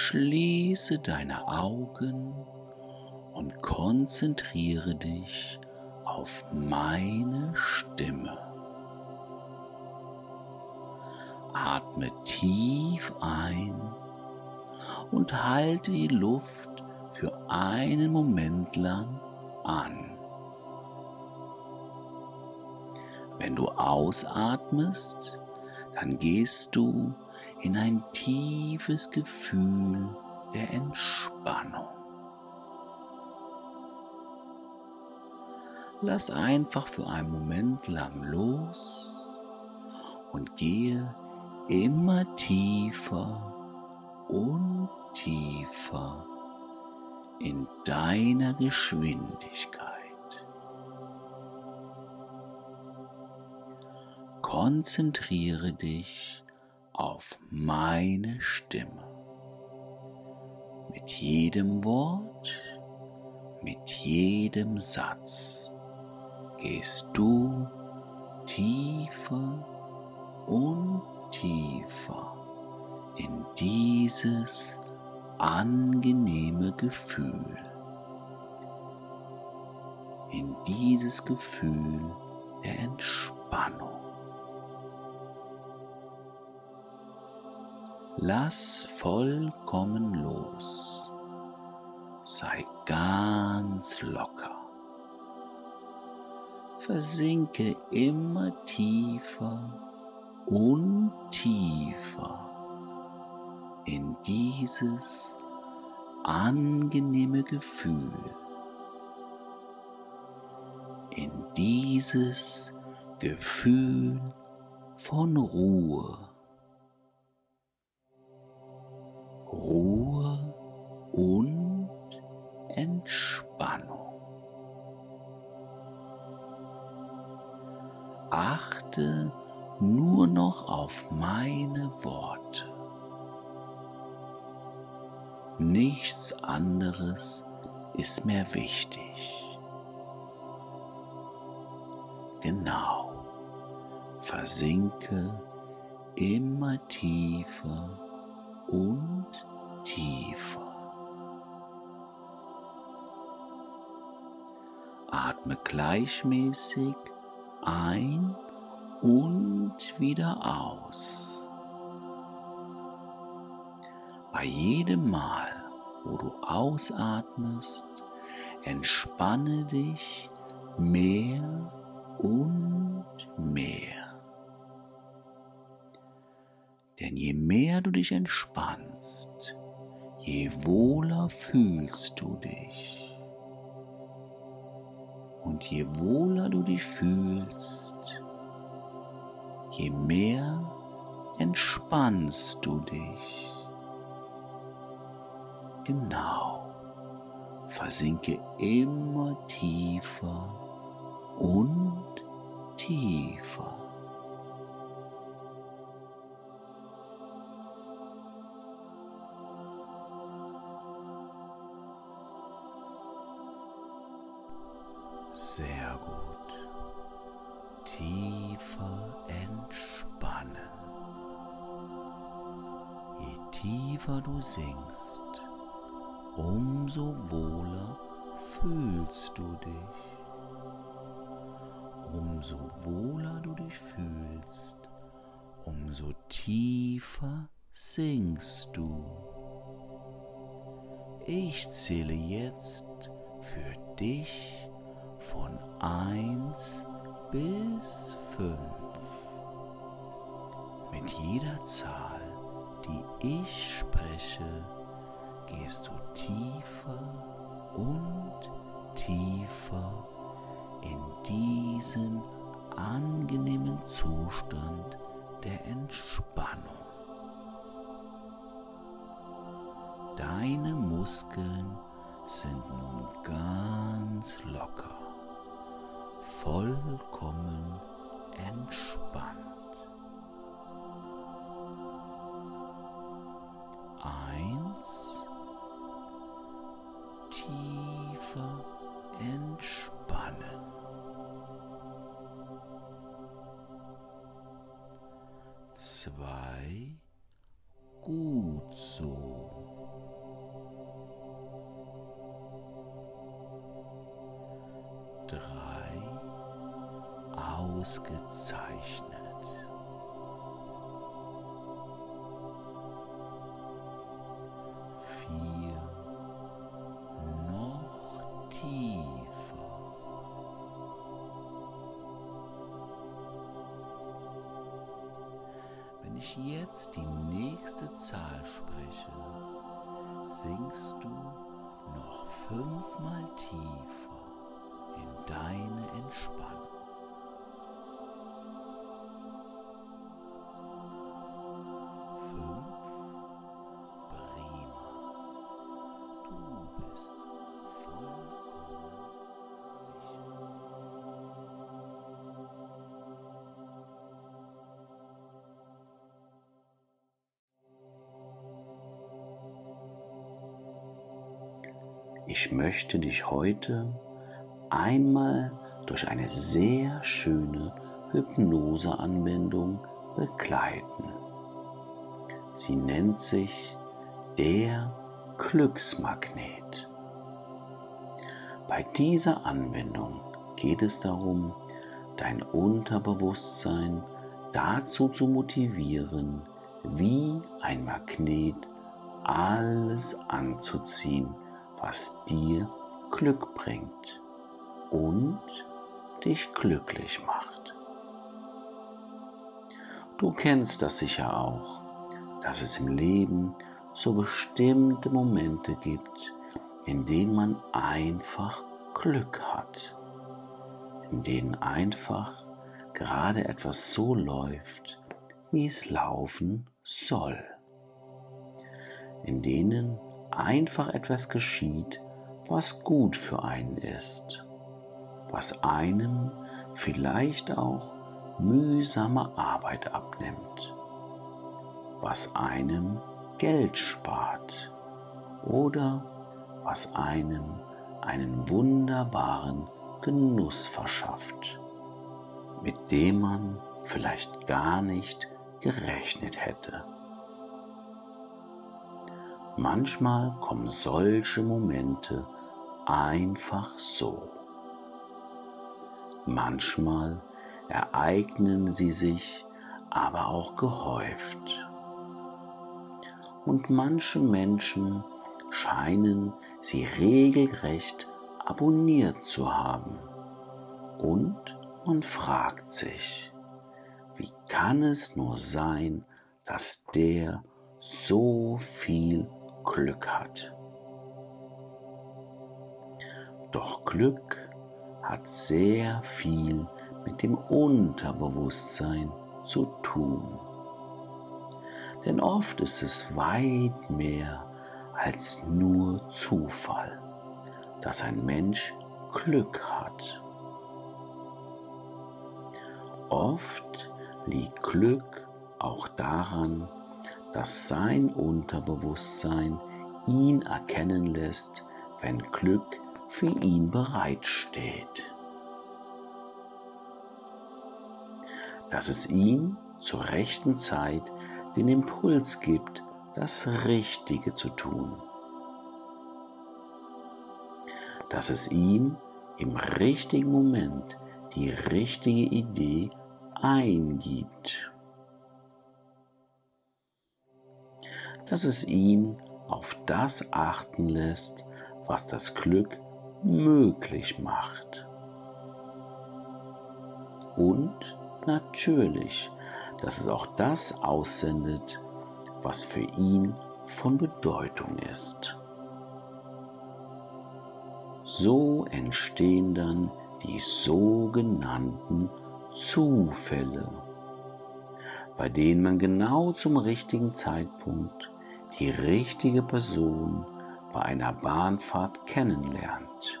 Schließe deine Augen und konzentriere dich auf meine Stimme. Atme tief ein und halte die Luft für einen Moment lang an. Wenn du ausatmest, dann gehst du in ein tiefes Gefühl der Entspannung. Lass einfach für einen Moment lang los und gehe immer tiefer und tiefer in deiner Geschwindigkeit. Konzentriere dich auf meine Stimme. Mit jedem Wort, mit jedem Satz gehst du tiefer und tiefer in dieses angenehme Gefühl, in dieses Gefühl der Entspannung. Lass vollkommen los, sei ganz locker, versinke immer tiefer und tiefer in dieses angenehme Gefühl, in dieses Gefühl von Ruhe. Achte nur noch auf meine Worte. Nichts anderes ist mehr wichtig. Genau, versinke immer tiefer und tiefer. Atme gleichmäßig ein und wieder aus. Bei jedem Mal, wo du ausatmest, entspanne dich mehr und mehr. Denn je mehr du dich entspannst, je wohler fühlst du dich. Und je wohler du dich fühlst, je mehr entspannst du dich. Genau, versinke immer tiefer und tiefer. Sehr gut. Tiefer entspannen. Je tiefer du sinkst, umso wohler fühlst du dich. Umso wohler du dich fühlst, umso tiefer sinkst du. Ich zähle jetzt für dich von 1 bis 5. Mit jeder Zahl, die ich spreche, gehst du tiefer und tiefer in diesen angenehmen Zustand der Entspannung. Deine Muskeln sind nun ganz locker vollkommen entspannt. Eins, tiefer entspannen. Zwei, gut so. Drei ausgezeichnet. Ich möchte dich heute einmal durch eine sehr schöne Hypnoseanwendung begleiten. Sie nennt sich der Glücksmagnet. Bei dieser Anwendung geht es darum, dein Unterbewusstsein dazu zu motivieren, wie ein Magnet alles anzuziehen, was dir Glück bringt und dich glücklich macht. Du kennst das sicher auch, dass es im Leben so bestimmte Momente gibt, in denen man einfach Glück hat, in denen einfach gerade etwas so läuft, wie es laufen soll, in denen einfach etwas geschieht, was gut für einen ist, was einem vielleicht auch mühsame Arbeit abnimmt, was einem Geld spart oder was einem einen wunderbaren Genuss verschafft, mit dem man vielleicht gar nicht gerechnet hätte. Manchmal kommen solche Momente einfach so. Manchmal ereignen sie sich aber auch gehäuft. Und manche Menschen scheinen sie regelrecht abonniert zu haben. Und man fragt sich, wie kann es nur sein, dass der so viel Glück hat. Doch Glück hat sehr viel mit dem Unterbewusstsein zu tun. Denn oft ist es weit mehr als nur Zufall, dass ein Mensch Glück hat. Oft liegt Glück auch daran, dass sein Unterbewusstsein ihn erkennen lässt, wenn Glück für ihn bereitsteht. Dass es ihm zur rechten Zeit den Impuls gibt, das Richtige zu tun. Dass es ihm im richtigen Moment die richtige Idee eingibt. Dass es ihn auf das achten lässt, was das Glück möglich macht. Und natürlich, dass es auch das aussendet, was für ihn von Bedeutung ist. So entstehen dann die sogenannten Zufälle, bei denen man genau zum richtigen Zeitpunkt die richtige Person bei einer Bahnfahrt kennenlernt,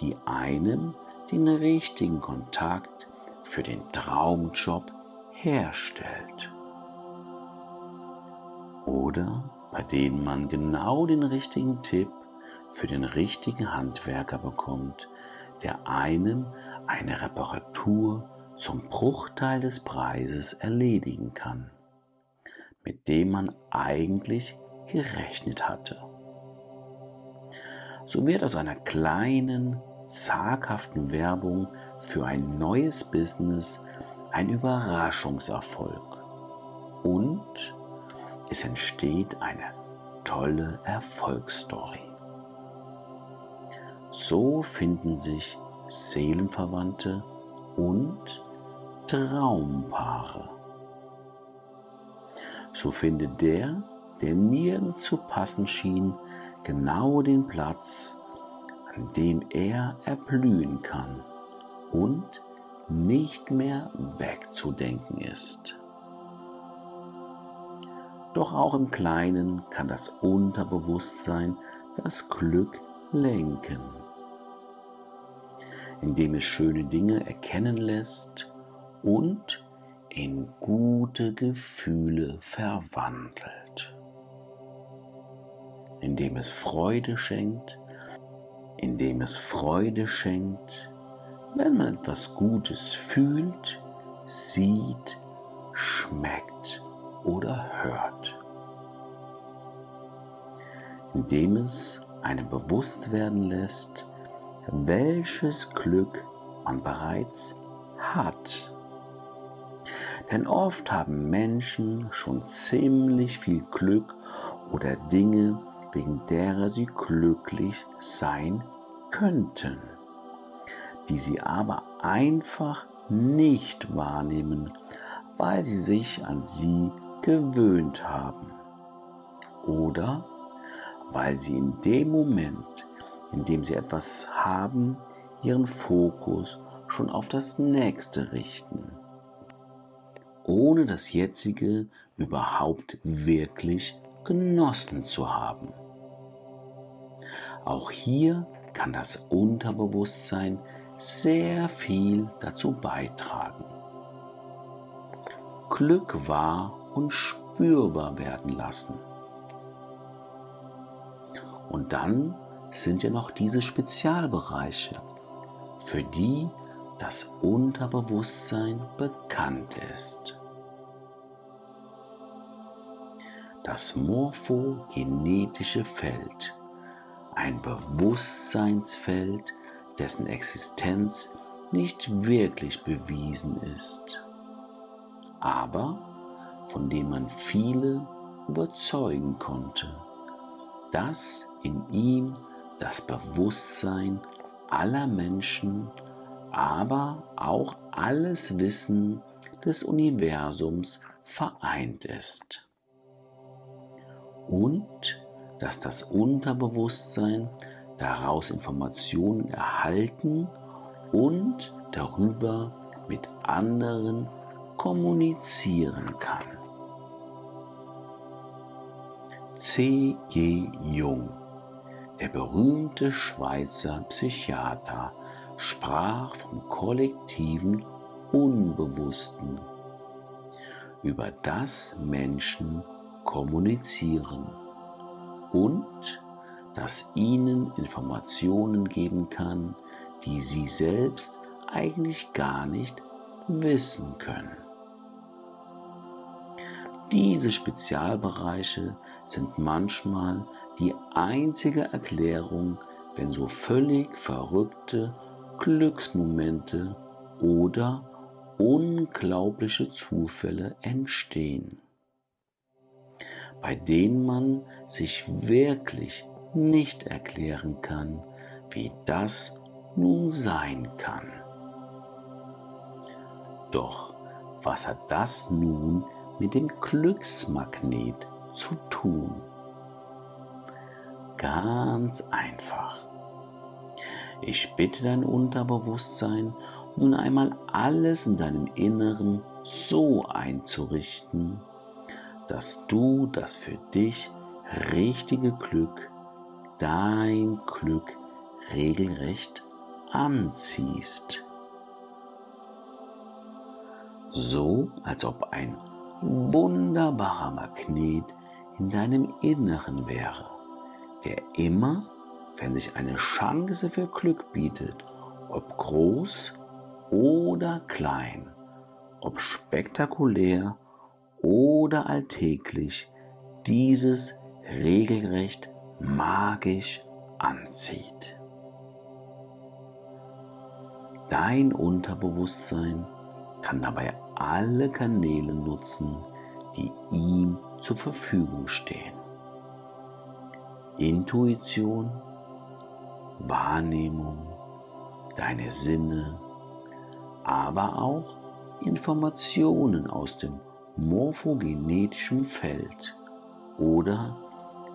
die einem den richtigen Kontakt für den Traumjob herstellt. Oder bei denen man genau den richtigen Tipp für den richtigen Handwerker bekommt, der einem eine Reparatur zum Bruchteil des Preises erledigen kann mit dem man eigentlich gerechnet hatte. So wird aus einer kleinen, zaghaften Werbung für ein neues Business ein Überraschungserfolg und es entsteht eine tolle Erfolgsstory. So finden sich Seelenverwandte und Traumpaare. So findet der, der nirgends zu passen schien, genau den Platz, an dem er erblühen kann und nicht mehr wegzudenken ist. Doch auch im Kleinen kann das Unterbewusstsein das Glück lenken, indem es schöne Dinge erkennen lässt und in gute Gefühle verwandelt, indem es Freude schenkt, indem es Freude schenkt, wenn man etwas Gutes fühlt, sieht, schmeckt oder hört, indem es einem bewusst werden lässt, welches Glück man bereits hat. Denn oft haben Menschen schon ziemlich viel Glück oder Dinge, wegen derer sie glücklich sein könnten, die sie aber einfach nicht wahrnehmen, weil sie sich an sie gewöhnt haben oder weil sie in dem Moment, in dem sie etwas haben, ihren Fokus schon auf das nächste richten, ohne das jetzige überhaupt wirklich genossen zu haben. Auch hier kann das Unterbewusstsein sehr viel dazu beitragen. Glück wahr und spürbar werden lassen. Und dann sind ja noch diese Spezialbereiche, für die das Unterbewusstsein bekannt ist. Das morphogenetische Feld, ein Bewusstseinsfeld, dessen Existenz nicht wirklich bewiesen ist, aber von dem man viele überzeugen konnte, dass in ihm das Bewusstsein aller Menschen, aber auch alles Wissen des Universums vereint ist. Und dass das Unterbewusstsein daraus Informationen erhalten und darüber mit anderen kommunizieren kann. C. J. Jung, der berühmte Schweizer Psychiater, sprach vom kollektiven Unbewussten, über das Menschen kommunizieren und das ihnen Informationen geben kann, die sie selbst eigentlich gar nicht wissen können. Diese Spezialbereiche sind manchmal die einzige Erklärung, wenn so völlig verrückte Glücksmomente oder unglaubliche Zufälle entstehen, bei denen man sich wirklich nicht erklären kann, wie das nun sein kann. Doch was hat das nun mit dem Glücksmagnet zu tun? Ganz einfach. Ich bitte dein Unterbewusstsein, nun einmal alles in deinem Inneren so einzurichten, dass du das für dich richtige Glück dein Glück regelrecht anziehst. So als ob ein wunderbarer Magnet in deinem Inneren wäre, der immer, wenn sich eine Chance für Glück bietet, ob groß oder klein, ob spektakulär oder alltäglich, dieses regelrecht magisch anzieht. Dein Unterbewusstsein kann dabei alle Kanäle nutzen, die ihm zur Verfügung stehen. Intuition, Wahrnehmung, deine Sinne, aber auch Informationen aus dem morphogenetischen Feld oder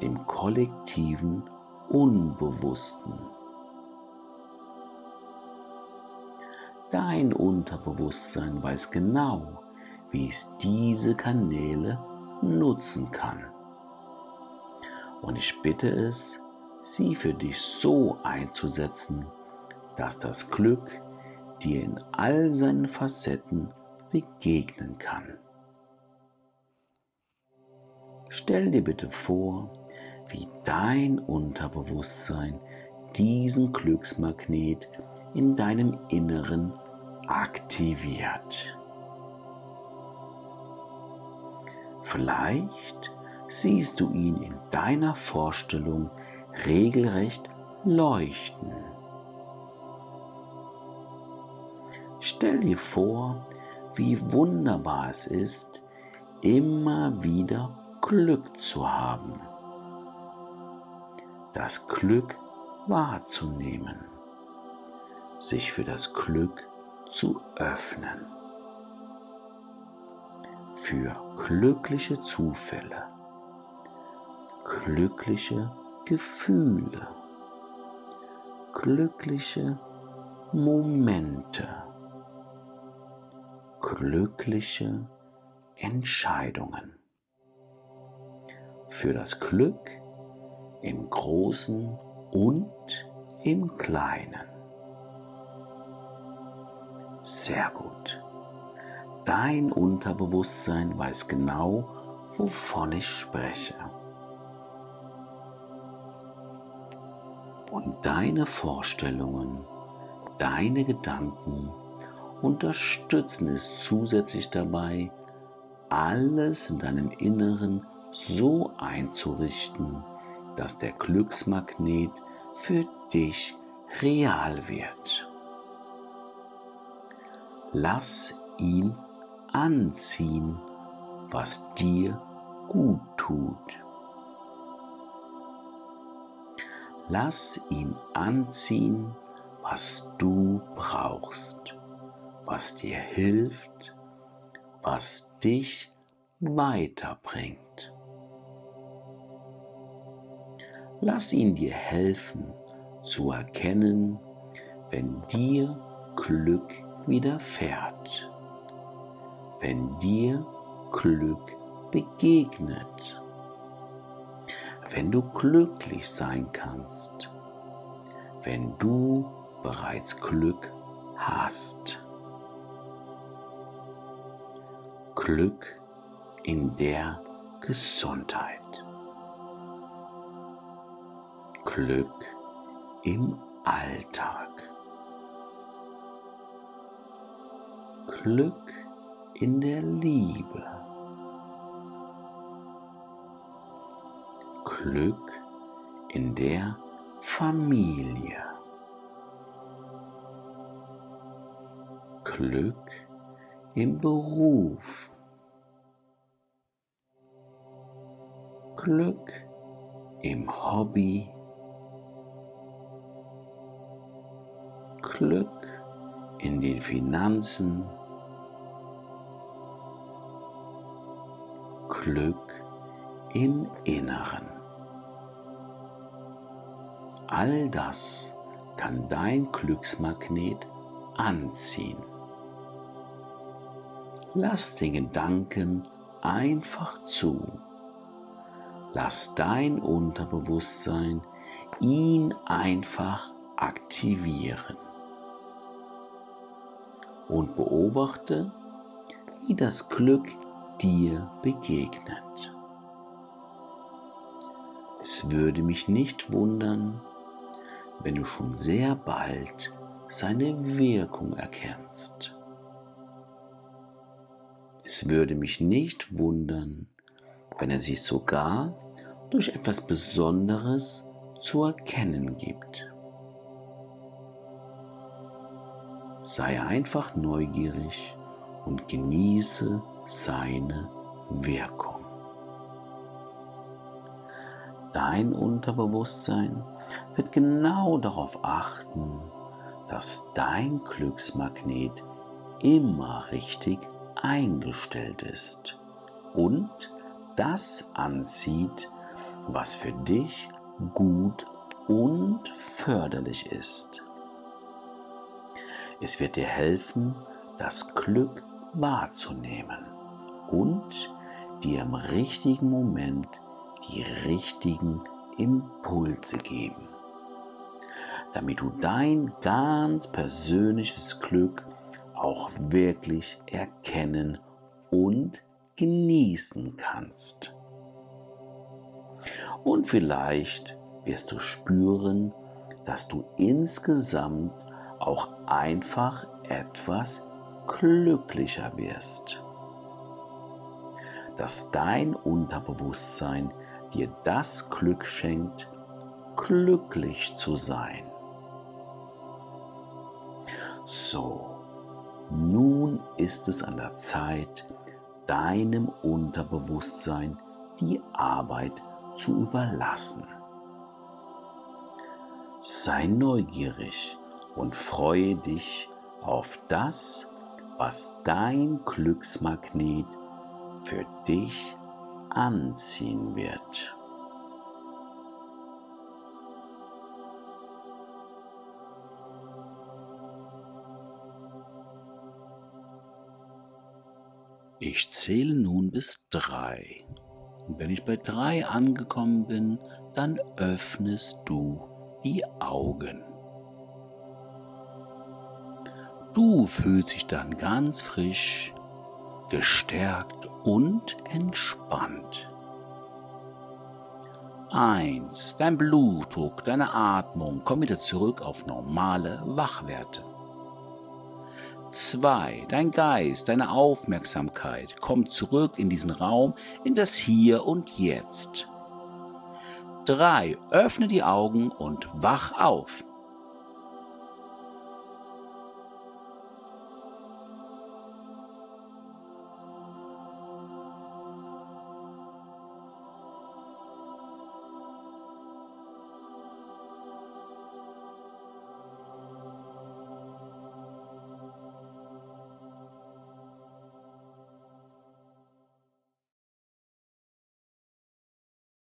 dem kollektiven Unbewussten. Dein Unterbewusstsein weiß genau, wie es diese Kanäle nutzen kann. Und ich bitte es, sie für dich so einzusetzen, dass das Glück dir in all seinen Facetten begegnen kann. Stell dir bitte vor, wie dein Unterbewusstsein diesen Glücksmagnet in deinem Inneren aktiviert. Vielleicht siehst du ihn in deiner Vorstellung regelrecht leuchten. Stell dir vor, wie wunderbar es ist, immer wieder Glück zu haben. Das Glück wahrzunehmen, sich für das Glück zu öffnen, für glückliche Zufälle, glückliche Gefühle, glückliche Momente, glückliche Entscheidungen. Für das Glück im Großen und im Kleinen. Sehr gut. Dein Unterbewusstsein weiß genau, wovon ich spreche. Und deine Vorstellungen, deine Gedanken unterstützen es zusätzlich dabei, alles in deinem Inneren so einzurichten, dass der Glücksmagnet für dich real wird. Lass ihn anziehen, was dir gut tut. Lass ihn anziehen, was du brauchst, was dir hilft, was dich weiterbringt. Lass ihn dir helfen zu erkennen, wenn dir Glück widerfährt, wenn dir Glück begegnet wenn du glücklich sein kannst, wenn du bereits Glück hast. Glück in der Gesundheit. Glück im Alltag. Glück in der Liebe. Glück in der Familie. Glück im Beruf. Glück im Hobby. Glück in den Finanzen. Glück im Inneren. All das kann dein Glücksmagnet anziehen. Lass den Gedanken einfach zu. Lass dein Unterbewusstsein ihn einfach aktivieren. Und beobachte, wie das Glück dir begegnet. Es würde mich nicht wundern, wenn du schon sehr bald seine Wirkung erkennst. Es würde mich nicht wundern, wenn er sich sogar durch etwas Besonderes zu erkennen gibt. sei einfach neugierig und genieße seine Wirkung. Dein Unterbewusstsein wird genau darauf achten, dass dein Glücksmagnet immer richtig eingestellt ist und das anzieht, was für dich gut und förderlich ist. Es wird dir helfen, das Glück wahrzunehmen und dir im richtigen Moment die richtigen Impulse geben, damit du dein ganz persönliches Glück auch wirklich erkennen und genießen kannst. Und vielleicht wirst du spüren, dass du insgesamt auch einfach etwas glücklicher wirst. Dass dein Unterbewusstsein dir das Glück schenkt, glücklich zu sein. So, nun ist es an der Zeit, deinem Unterbewusstsein die Arbeit zu überlassen. Sei neugierig und freue dich auf das, was dein Glücksmagnet für dich anziehen wird. Ich zähle nun bis drei. Und wenn ich bei drei angekommen bin, dann öffnest du die Augen. Du fühlst dich dann ganz frisch, gestärkt und entspannt. Eins, dein Blutdruck, deine Atmung kommen wieder zurück auf normale Wachwerte. 2. Dein Geist, deine Aufmerksamkeit kommt zurück in diesen Raum, in das Hier und Jetzt. 3. Öffne die Augen und wach auf.